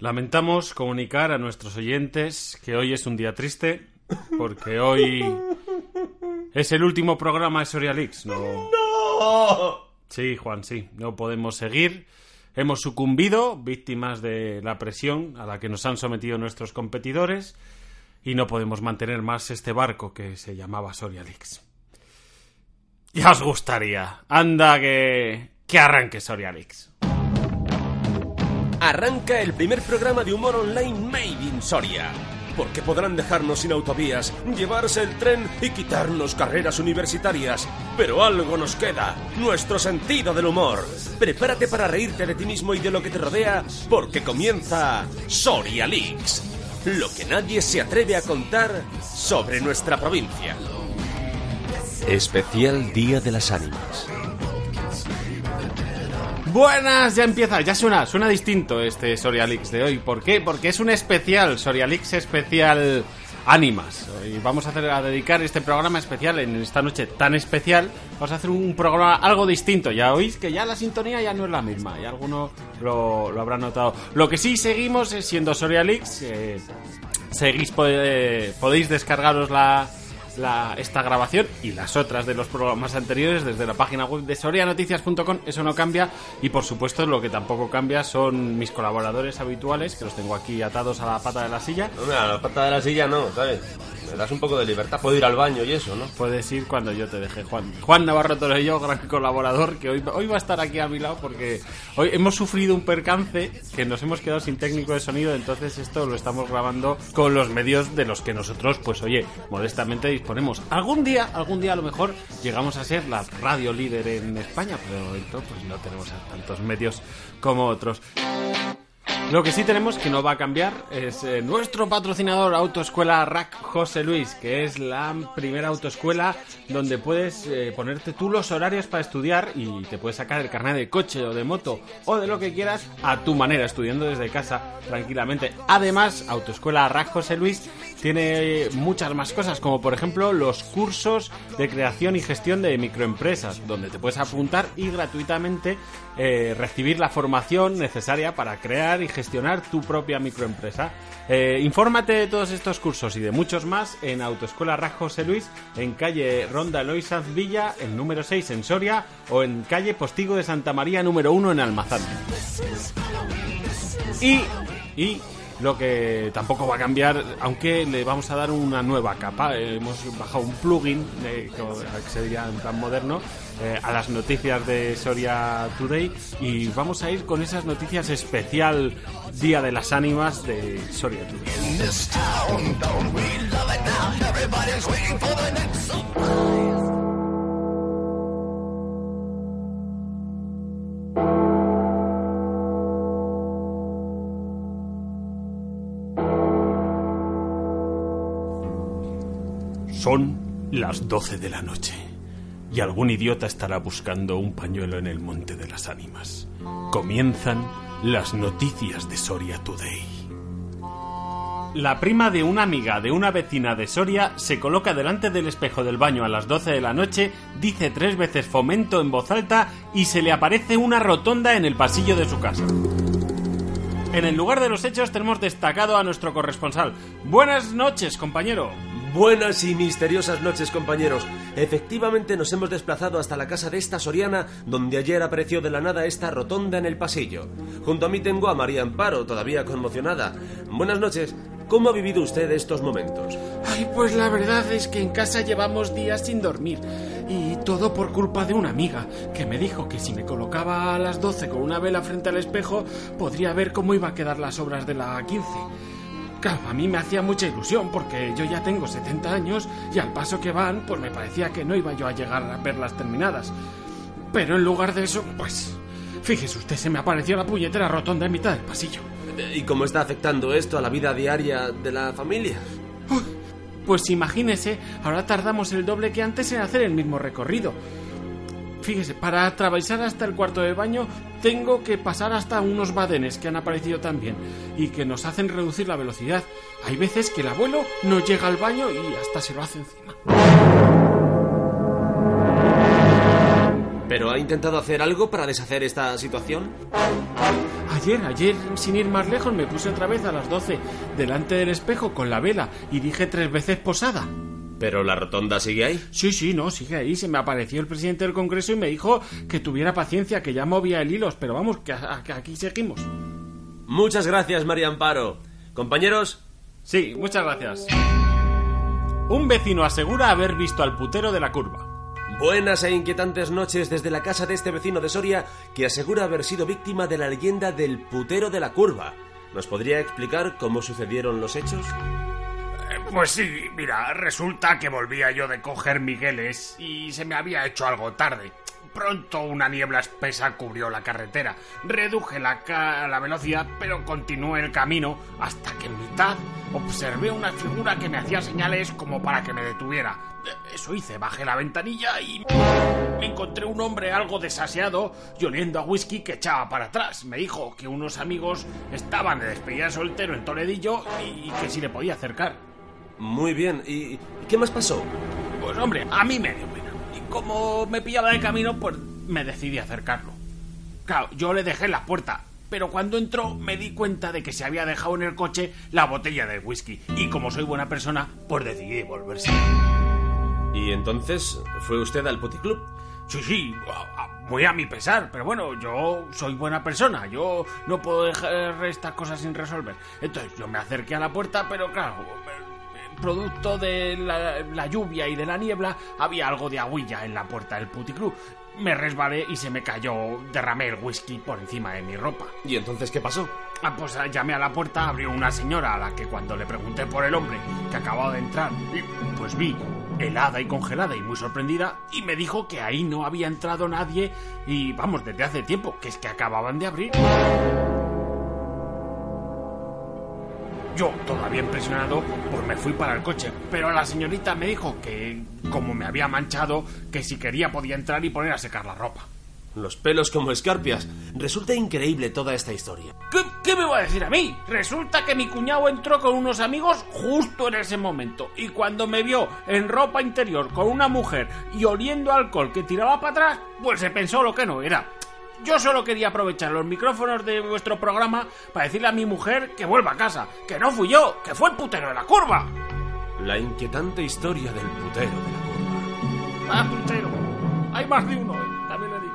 Lamentamos comunicar a nuestros oyentes que hoy es un día triste, porque hoy es el último programa de Sorialix. No. ¡No! Sí, Juan, sí, no podemos seguir. Hemos sucumbido, víctimas de la presión a la que nos han sometido nuestros competidores, y no podemos mantener más este barco que se llamaba Sorialix. Ya os gustaría. Anda que. que arranque Sorialix. Arranca el primer programa de humor online Made in Soria. Porque podrán dejarnos sin autovías, llevarse el tren y quitarnos carreras universitarias. Pero algo nos queda, nuestro sentido del humor. Prepárate para reírte de ti mismo y de lo que te rodea, porque comienza Soria Leaks. Lo que nadie se atreve a contar sobre nuestra provincia. Especial Día de las Ánimas. Buenas, ya empieza, ya suena, suena distinto este Sorialix de hoy. ¿Por qué? Porque es un especial, Sorialix especial Ánimas. Y vamos a, hacer, dedicar este programa especial en esta noche tan especial. Vamos a hacer un programa algo distinto. Ya oís que ya la sintonía ya no es la misma. Y alguno lo, habrá notado. Lo que sí seguimos es siendo Sorialix. Eh, seguís, podéis descargaros la, la- esta grabación y las otras de los programas anteriores desde la página web de sorianoticias.com, eso no cambia y por supuesto lo que tampoco cambia son mis colaboradores habituales, que los tengo aquí atados a la pata de la silla. Hombre, a la pata de la silla no, ¿sabes? Me das un poco de libertad, puedo ir al baño y eso, ¿no? Puedes ir cuando yo te deje, Juan. Juan Navarro Torello, gran colaborador, que hoy, hoy va a estar aquí a mi lado porque hoy hemos sufrido un percance que nos hemos quedado sin técnico de sonido, entonces esto lo estamos grabando con los medios de los que nosotros, pues oye, modestamente disponemos. Algún día, algún día a lo mejor llegamos a ser la radio líder en España, pero de momento pues no tenemos tantos medios como otros. Lo que sí tenemos que no va a cambiar es eh, nuestro patrocinador Autoescuela Rack José Luis, que es la primera autoescuela donde puedes eh, ponerte tú los horarios para estudiar y te puedes sacar el carnet de coche o de moto o de lo que quieras a tu manera, estudiando desde casa tranquilamente. Además, Autoescuela Rack José Luis tiene muchas más cosas, como por ejemplo los cursos de creación y gestión de microempresas, donde te puedes apuntar y gratuitamente eh, recibir la formación necesaria para crear y gestionar tu propia microempresa. Eh, infórmate de todos estos cursos y de muchos más en Autoescuela Rack José Luis, en calle Ronda Eloy Sanz Villa, en número 6 en Soria, o en calle Postigo de Santa María número 1 en Almazán. Y, y lo que tampoco va a cambiar, aunque le vamos a dar una nueva capa, eh, hemos bajado un plugin, eh, que que sería en moderno, eh, a las noticias de Soria Today y vamos a ir con esas noticias especial Día de las Ánimas de Soria Today. Son las 12 de la noche y algún idiota estará buscando un pañuelo en el Monte de las Ánimas. Comienzan las noticias de Soria Today. La prima de una amiga de una vecina de Soria se coloca delante del espejo del baño a las 12 de la noche, dice tres veces fomento en voz alta y se le aparece una rotonda en el pasillo de su casa. En el lugar de los hechos tenemos destacado a nuestro corresponsal. Buenas noches, compañero. Buenas y misteriosas noches, compañeros. Efectivamente nos hemos desplazado hasta la casa de esta soriana, donde ayer apareció de la nada esta rotonda en el pasillo. Junto a mí tengo a María Amparo, todavía conmocionada. Buenas noches. ¿Cómo ha vivido usted estos momentos? Ay, pues la verdad es que en casa llevamos días sin dormir. Y todo por culpa de una amiga, que me dijo que si me colocaba a las 12 con una vela frente al espejo, podría ver cómo iba a quedar las obras de la 15. Claro, a mí me hacía mucha ilusión porque yo ya tengo 70 años y al paso que van, pues me parecía que no iba yo a llegar a verlas terminadas. Pero en lugar de eso, pues... Fíjese usted, se me apareció la puñetera rotonda en mitad del pasillo. ¿Y cómo está afectando esto a la vida diaria de la familia? Pues imagínese, ahora tardamos el doble que antes en hacer el mismo recorrido. Fíjese, para atravesar hasta el cuarto de baño tengo que pasar hasta unos badenes que han aparecido también y que nos hacen reducir la velocidad. Hay veces que el abuelo no llega al baño y hasta se lo hace encima. ¿Pero ha intentado hacer algo para deshacer esta situación? Ayer, ayer, sin ir más lejos, me puse otra vez a las 12 delante del espejo con la vela y dije tres veces posada. ¿Pero la rotonda sigue ahí? Sí, sí, no, sigue ahí. Se me apareció el presidente del Congreso y me dijo que tuviera paciencia, que ya movía el hilos, pero vamos, que, a- que aquí seguimos. Muchas gracias, María Amparo. Compañeros, Sí, muchas gracias. Un vecino asegura haber visto al putero de la curva. buenas e inquietantes noches desde la casa de este vecino de Soria que asegura haber sido víctima de la leyenda del putero de la curva. ¿Nos podría explicar cómo sucedieron los hechos? Pues sí, mira, resulta que volvía yo de coger Migueles y se me había hecho algo tarde. Pronto una niebla espesa cubrió la carretera. Reduje la, la velocidad, pero continué el camino hasta que en mitad observé una figura que me hacía señales como para que me detuviera. Eso hice, bajé la ventanilla y me encontré un hombre algo desasiado y oliendo a whisky que echaba para atrás. Me dijo que unos amigos estaban de despedida de soltero en Toledillo y que si le podía acercar. Muy bien, ¿y qué más pasó? Pues hombre, a mí me dio pena. Y como me pillaba de camino, pues me decidí acercarlo. Claro, yo le dejé en la puerta, pero cuando entró me di cuenta de que se había dejado en el coche la botella de whisky. Y como soy buena persona, pues decidí volverse. ¿Y entonces fue usted al puticlub? Sí, sí, muy a mi pesar, pero bueno, yo soy buena persona, yo no puedo dejar estas cosas sin resolver. Entonces yo me acerqué a la puerta, pero claro, producto de la, la lluvia y de la niebla, había algo de agüilla en la puerta del puticlub. Me resbalé y se me cayó, derramé el whisky por encima de mi ropa. ¿Y entonces qué pasó? Ah, pues ah, llamé a la puerta, abrió una señora a la que cuando le pregunté por el hombre que acababa de entrar, pues vi helada y congelada y muy sorprendida, y me dijo que ahí no había entrado nadie y vamos, desde hace tiempo, que es que acababan de abrir. Yo, todavía impresionado, pues me fui para el coche, pero la señorita me dijo que, como me había manchado, que si quería podía entrar y poner a secar la ropa. Los pelos como escarpias. Resulta increíble toda esta historia. ¿Qué, qué me va a decir a mí? Resulta que mi cuñado entró con unos amigos justo en ese momento y cuando me vio en ropa interior con una mujer y oliendo alcohol que tiraba para atrás, pues se pensó lo que no era. Yo solo quería aprovechar los micrófonos de vuestro programa para decirle a mi mujer que vuelva a casa, que no fui yo, que fue el putero de la curva. La inquietante historia del putero de la curva. Ah, putero. Hay más de uno, eh, también le digo.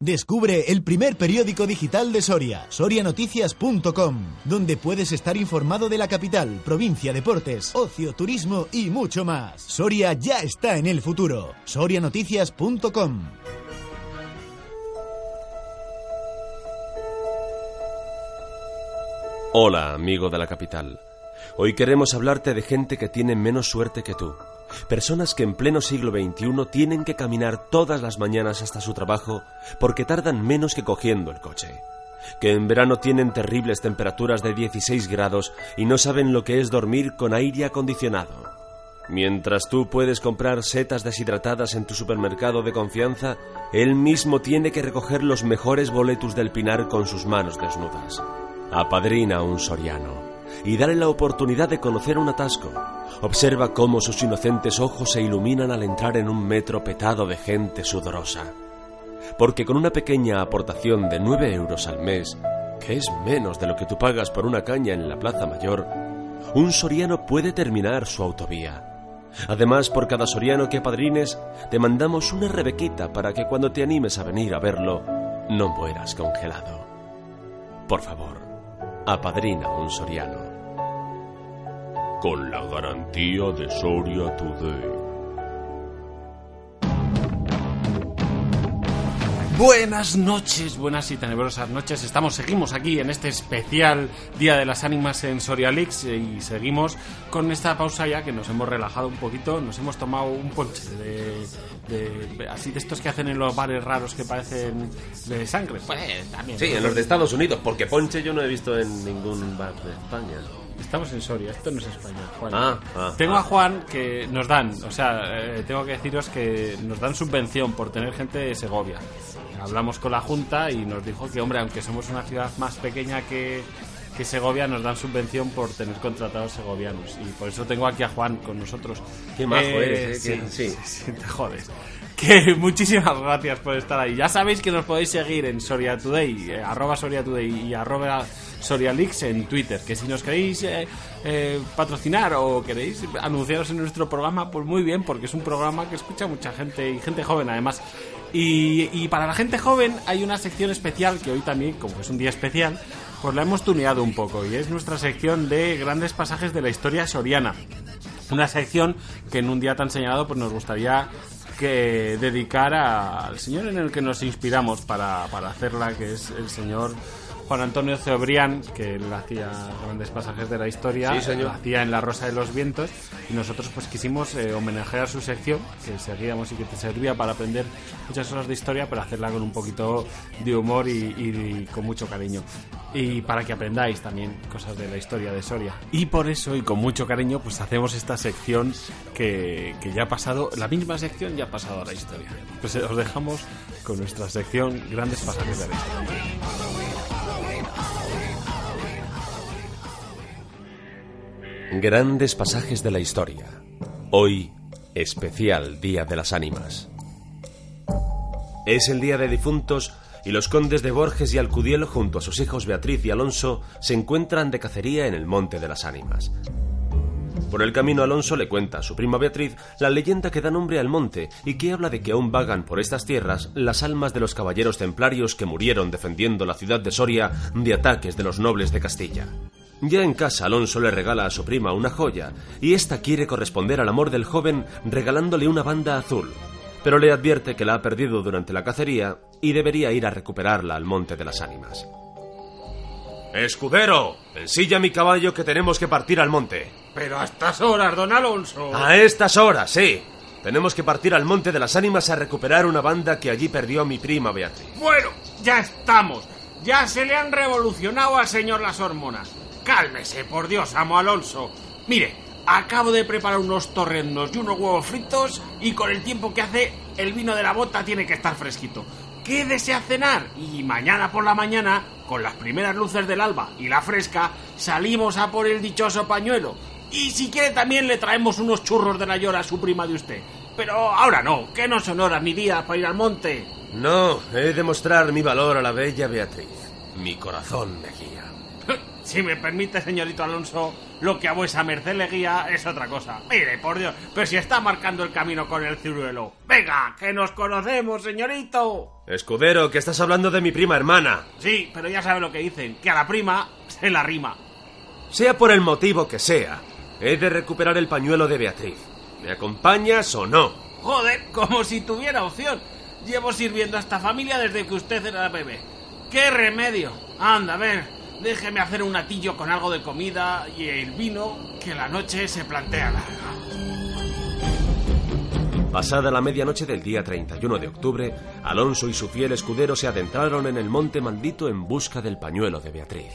Descubre el primer periódico digital de Soria, sorianoticias.com, donde puedes estar informado de la capital, provincia, deportes, ocio, turismo y mucho más. Soria ya está en el futuro. sorianoticias.com. Hola, amigo de la capital. Hoy queremos hablarte de gente que tiene menos suerte que tú. Personas que en pleno siglo XXI tienen que caminar todas las mañanas hasta su trabajo porque tardan menos que cogiendo el coche. Que en verano tienen terribles temperaturas de 16 grados y no saben lo que es dormir con aire acondicionado. Mientras tú puedes comprar setas deshidratadas en tu supermercado de confianza, él mismo tiene que recoger los mejores boletus del pinar con sus manos desnudas. Apadrina a un soriano y dale la oportunidad de conocer un atasco. Observa cómo sus inocentes ojos se iluminan al entrar en un metro petado de gente sudorosa. Porque con una pequeña aportación de 9 euros al mes, que es menos de lo que tú pagas por una caña en la Plaza Mayor, un soriano puede terminar su autovía. Además, por cada soriano que apadrines, te mandamos una rebequita para que cuando te animes a venir a verlo, no mueras congelado. Por favor, apadrina un soriano. Con la garantía de Soria Today. Buenas noches, buenas y tenebrosas noches. Estamos, seguimos aquí en este especial Día de las Ánimas en Soria Leaks eh, y seguimos con esta pausa ya que nos hemos relajado un poquito. Nos hemos tomado un ponche de, de- así de estos que hacen en los bares raros que parecen de sangre. Pues también. Sí, en los de Estados Unidos, porque ponche yo no he visto en ningún bar de España. Estamos en Soria, esto no es España, Juan. Ah, ah, tengo ah. a Juan que nos dan, o sea, eh, tengo que deciros que nos dan subvención por tener gente de Segovia. Hablamos con la Junta y nos dijo que, hombre, aunque somos una ciudad más pequeña que, que Segovia, nos dan subvención por tener contratados segovianos. Y por eso tengo aquí a Juan con nosotros. Qué majo eres, eh, sí, que- sí. sí, sí, te jodes. que muchísimas gracias por estar ahí. Ya sabéis que nos podéis seguir en Soria Today, eh, arroba Soria Today y arroba Sorialix en Twitter. Que si nos queréis eh, eh, patrocinar o queréis anunciaros en nuestro programa, pues muy bien, porque es un programa que escucha mucha gente y gente joven además. Y, y para la gente joven hay una sección especial que hoy también, como es un día especial, pues la hemos tuneado un poco y es nuestra sección de grandes pasajes de la historia soriana. Una sección que en un día tan señalado pues nos gustaría que dedicar al señor en el que nos inspiramos para, para hacerla, que es el señor Juan Antonio Cebrián, que él hacía grandes pasajes de la historia, Sí, lo hacía en La Rosa de los Vientos, y nosotros pues quisimos eh, homenajear su sección, que seguíamos y que te servía para aprender muchas cosas de historia, pero hacerla con un poquito de humor y, y- y con mucho cariño. Y para que aprendáis también cosas de la historia de Soria. Y por eso, y con mucho cariño, pues hacemos esta sección que, que ya ha pasado, la misma sección ya ha pasado a la historia. Pues eh, os dejamos con nuestra sección Grandes Pasajes de la Historia. Grandes pasajes de la historia. Hoy, especial Día de las Ánimas. Es el Día de Difuntos y los condes de Borges y Alcudiel, junto a sus hijos Beatriz y Alonso, se encuentran de cacería en el Monte de las Ánimas. Por el camino Alonso le cuenta a su prima Beatriz la leyenda que da nombre al monte y que habla de que aún vagan por estas tierras las almas de los caballeros templarios que murieron defendiendo la ciudad de Soria de ataques de los nobles de Castilla. Ya en casa Alonso le regala a su prima una joya y ésta quiere corresponder al amor del joven regalándole una banda azul, pero le advierte que la ha perdido durante la cacería y debería ir a recuperarla al Monte de las Ánimas. Escudero, ensilla mi caballo que tenemos que partir al monte. Pero a estas horas, don Alonso. A estas horas, sí. Tenemos que partir al Monte de las Ánimas a recuperar una banda que allí perdió mi prima Beatriz. Bueno, ya estamos. Ya se le han revolucionado al señor las hormonas. Cálmese, por Dios, amo Alonso. Mire, acabo de preparar unos torrendos y unos huevos fritos y con el tiempo que hace, el vino de la bota tiene que estar fresquito. Quédese a cenar y mañana por la mañana, con las primeras luces del alba y la fresca, salimos a por el dichoso pañuelo. Y si quiere también le traemos unos churros de la llora a su prima de usted. Pero ahora no, que no son horas ni días para ir al monte. No, he de mostrar mi valor a la bella Beatriz. Mi corazón me guía. Si me permite, señorito Alonso, lo que a vuesa merced le guía es otra cosa. Mire, por Dios, pero si está marcando el camino con el ciruelo. Venga, que nos conocemos, señorito. Escudero, que estás hablando de mi prima hermana. Sí, pero ya sabe lo que dicen, que a la prima se la rima. Sea por el motivo que sea, he de recuperar el pañuelo de Beatriz. ¿Me acompañas o no? Joder, como si tuviera opción. Llevo sirviendo a esta familia desde que usted era bebé. ¡Qué remedio! Anda, a ver, déjeme hacer un atillo con algo de comida y el vino, que la noche se plantea larga. Pasada la medianoche del día 31 de octubre, Alonso y su fiel escudero se adentraron en el monte maldito en busca del pañuelo de Beatriz.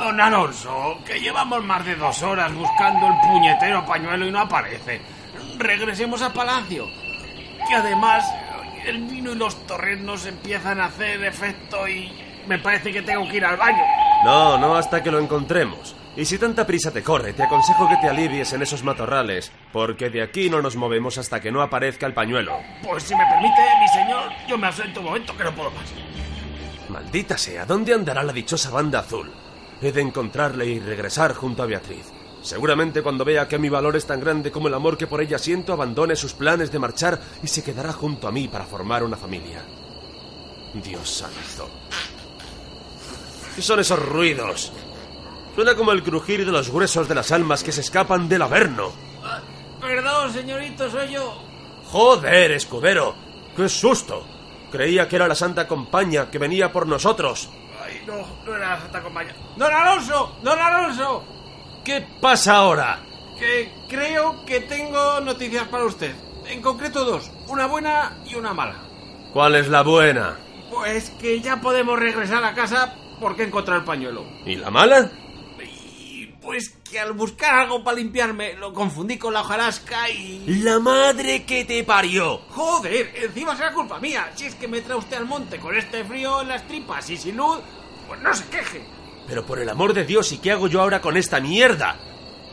Don Alonso, que llevamos más de dos horas buscando el puñetero pañuelo y no aparece. Regresemos al palacio. Que además el vino y los torrenos empiezan a hacer efecto y me parece que tengo que ir al baño. No, no hasta que lo encontremos. Y si tanta prisa te corre, te aconsejo que te alivies en esos matorrales, porque de aquí no nos movemos hasta que no aparezca el pañuelo. Pues si me permite, mi señor, yo me ausento un momento que no puedo más. Maldita sea, ¿dónde andará la dichosa banda azul? He de encontrarle y regresar junto a Beatriz. Seguramente cuando vea que mi valor es tan grande como el amor que por ella siento, abandone sus planes de marchar y se quedará junto a mí para formar una familia. Dios santo. ¿Qué son esos ruidos? Suena como el crujir de los huesos de las almas que se escapan del averno. Perdón, señorito, soy yo. ¡Joder, escudero! ¡Qué susto! Creía que era la Santa Compañía que venía por nosotros. Ay, no, no era la Santa Compañía. ¡Don Alonso! ¡Don Alonso! ¿Qué pasa ahora? Que creo que tengo noticias para usted. En concreto dos, una buena y una mala. ¿Cuál es la buena? Pues que ya podemos regresar a casa porque he encontrado el pañuelo. ¿Y la mala? Y pues que al buscar algo para limpiarme lo confundí con la hojarasca y... ¡La madre que te parió! Joder, encima será culpa mía. Si es que me trae usted al monte con este frío en las tripas y sin luz, pues no se queje. Pero por el amor de Dios, ¿y qué hago yo ahora con esta mierda?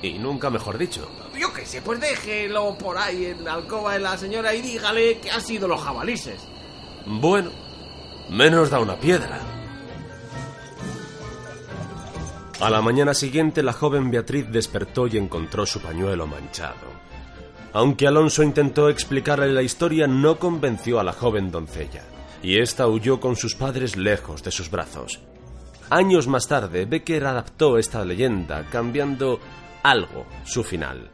Y nunca mejor dicho. Yo qué sé, pues déjelo por ahí en la alcoba de la señora y dígale que ha sido los jabalises. Bueno, menos da una piedra. A la mañana siguiente la joven Beatriz despertó y encontró su pañuelo manchado. Aunque Alonso intentó explicarle la historia, no convenció a la joven doncella, y ésta huyó con sus padres lejos de sus brazos. Años más tarde, Becker adaptó esta leyenda, cambiando algo su final.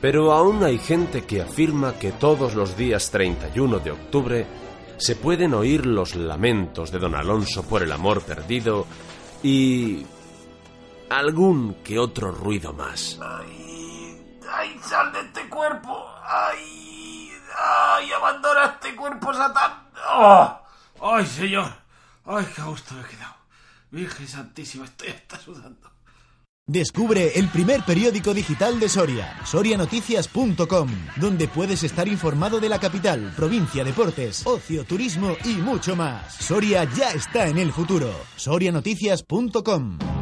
Pero aún hay gente que afirma que todos los días 31 de octubre se pueden oír los lamentos de don Alonso por el amor perdido y algún que otro ruido más. Ay, ay, sal de este cuerpo. Ay, ay, abandona este cuerpo, Satán. ¡Oh! Ay, señor. Ay, qué gusto me he quedado. Virgen Santísima, estoy hasta sudando. Descubre el primer periódico digital de Soria, sorianoticias.com, donde puedes estar informado de la capital, provincia, deportes, ocio, turismo y mucho más. Soria ya está en el futuro. sorianoticias.com.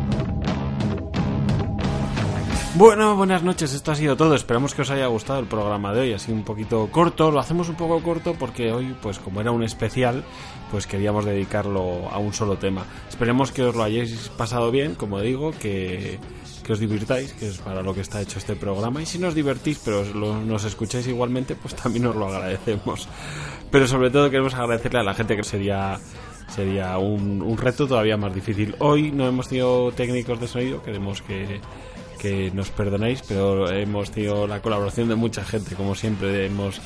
Bueno, buenas noches, esto ha sido todo. Esperamos que os haya gustado el programa de hoy, así un poquito corto. Lo hacemos un poco corto porque hoy, pues como era un especial, pues queríamos dedicarlo a un solo tema. Esperemos que os lo hayáis pasado bien, como digo, que, que os divirtáis, que es para lo que está hecho este programa. Y si no os divertís, pero nos escucháis igualmente, pues también os lo agradecemos. Pero sobre todo queremos agradecerle a la gente que sería sería un reto todavía más difícil. Hoy no hemos tenido técnicos de sonido, queremos que, que nos perdonéis, pero hemos tenido la colaboración de mucha gente, como siempre. Hemos,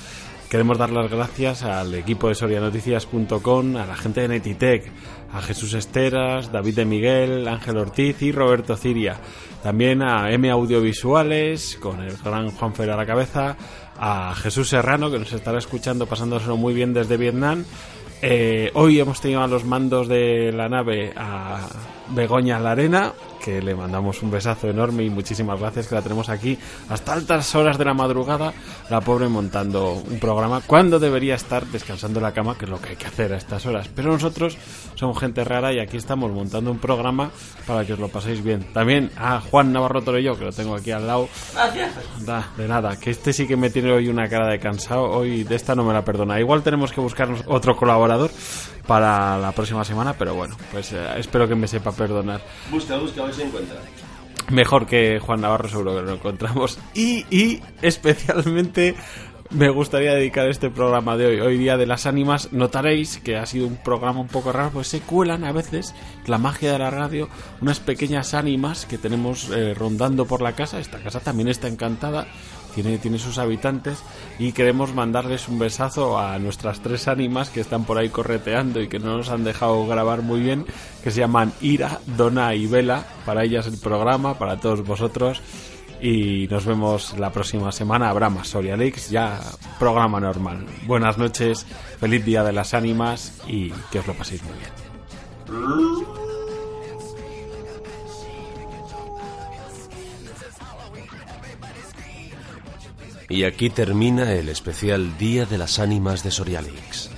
queremos dar las gracias al equipo de sorianoticias.com, a la gente de Netitec, a Jesús Esteras, David de Miguel, Ángel Ortiz y Roberto Ciria. También a M Audiovisuales, con el gran Juan Fer a la cabeza, a Jesús Serrano, que nos estará escuchando, pasándoselo muy bien desde Vietnam. Eh, hoy hemos tenido a los mandos de la nave a Begoña Larena, que le mandamos un besazo enorme y muchísimas gracias que la tenemos aquí hasta altas horas de la madrugada, la pobre montando un programa cuando debería estar descansando en la cama, que es lo que hay que hacer a estas horas. Pero nosotros somos gente rara y aquí estamos montando un programa para que os lo paséis bien. También a Juan Navarro Torello, que lo tengo aquí al lado. Da, de nada, que este sí que me tiene hoy una cara de cansado. Hoy de esta no me la perdona. Igual tenemos que buscarnos otro colaborador para la próxima semana, pero bueno, pues eh, espero que me sepa perdonar. Busca, busca, Mejor que Juan Navarro, seguro que lo encontramos. Y, y especialmente me gustaría dedicar este programa de hoy, hoy día de las ánimas. Notaréis que ha sido un programa un poco raro, pues se cuelan a veces la magia de la radio, unas pequeñas ánimas que tenemos eh, rondando por la casa. Esta casa también está encantada. Tiene, sus habitantes y queremos mandarles un besazo a nuestras tres ánimas que están por ahí correteando y que no nos han dejado grabar muy bien, que se llaman Ira, Dona y Vela. Para ellas el programa, para todos vosotros. Y nos vemos la próxima semana. Habrá más Soria Leaks, ya programa normal. Buenas noches, feliz día de las ánimas y que os lo paséis muy bien. Y aquí termina el especial Día de las Ánimas de Sorialix.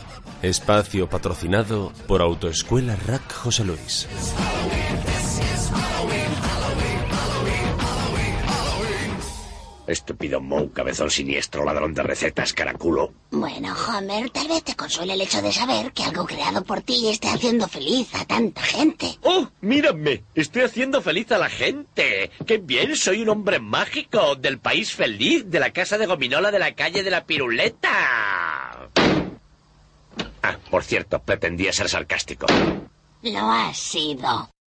Espacio patrocinado por Autoescuela Rack José Luis. Estúpido Moe, cabezón siniestro, ladrón de recetas, caraculo. Bueno, Homer, tal vez te consuele el hecho de saber que algo creado por ti esté haciendo feliz a tanta gente. ¡Oh, mírame! Estoy haciendo feliz a la gente. ¡Qué bien! Soy un hombre mágico del país feliz, de la casa de gominola de la calle de la piruleta. Ah, por cierto, pretendía ser sarcástico. Lo has sido.